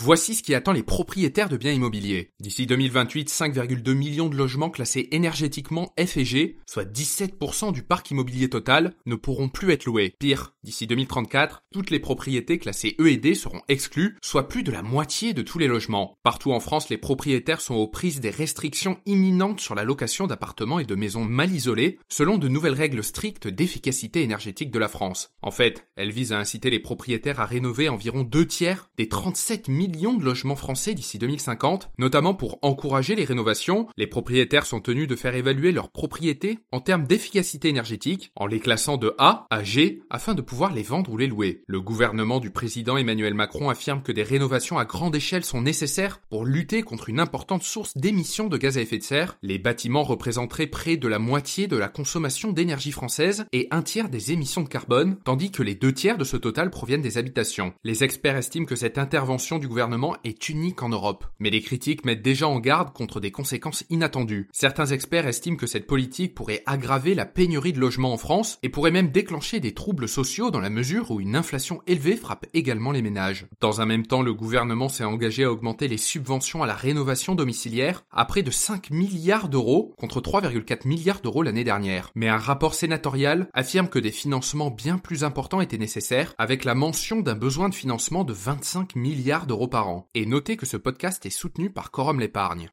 Voici ce qui attend les propriétaires de biens immobiliers. D'ici 2028, 5,2 millions de logements classés énergétiquement F et G, soit 17% du parc immobilier total, ne pourront plus être loués. Pire, d'ici 2034, toutes les propriétés classées E et D seront exclues, soit plus de la moitié de tous les logements. Partout en France, les propriétaires sont aux prises des restrictions imminentes sur la location d'appartements et de maisons mal isolées, selon de nouvelles règles strictes d'efficacité énergétique de la France. En fait, elles visent à inciter les propriétaires à rénover environ deux tiers des 37 000 de logements français d'ici 2050, notamment pour encourager les rénovations. Les propriétaires sont tenus de faire évaluer leurs propriétés en termes d'efficacité énergétique, en les classant de A à G, afin de pouvoir les vendre ou les louer. Le gouvernement du président Emmanuel Macron affirme que des rénovations à grande échelle sont nécessaires pour lutter contre une importante source d'émissions de gaz à effet de serre. Les bâtiments représenteraient près de la moitié de la consommation d'énergie française et un tiers des émissions de carbone, tandis que les deux tiers de ce total proviennent des habitations. Les experts estiment que cette intervention du gouvernement gouvernement est unique en Europe. Mais les critiques mettent déjà en garde contre des conséquences inattendues. Certains experts estiment que cette politique pourrait aggraver la pénurie de logements en France et pourrait même déclencher des troubles sociaux dans la mesure où une inflation élevée frappe également les ménages. Dans un même temps, le gouvernement s'est engagé à augmenter les subventions à la rénovation domiciliaire à près de 5 milliards d'euros contre 3,4 milliards d'euros l'année dernière. Mais un rapport sénatorial affirme que des financements bien plus importants étaient nécessaires avec la mention d'un besoin de financement de 25 milliards d'euros par an. Et notez que ce podcast est soutenu par Quorum l'épargne.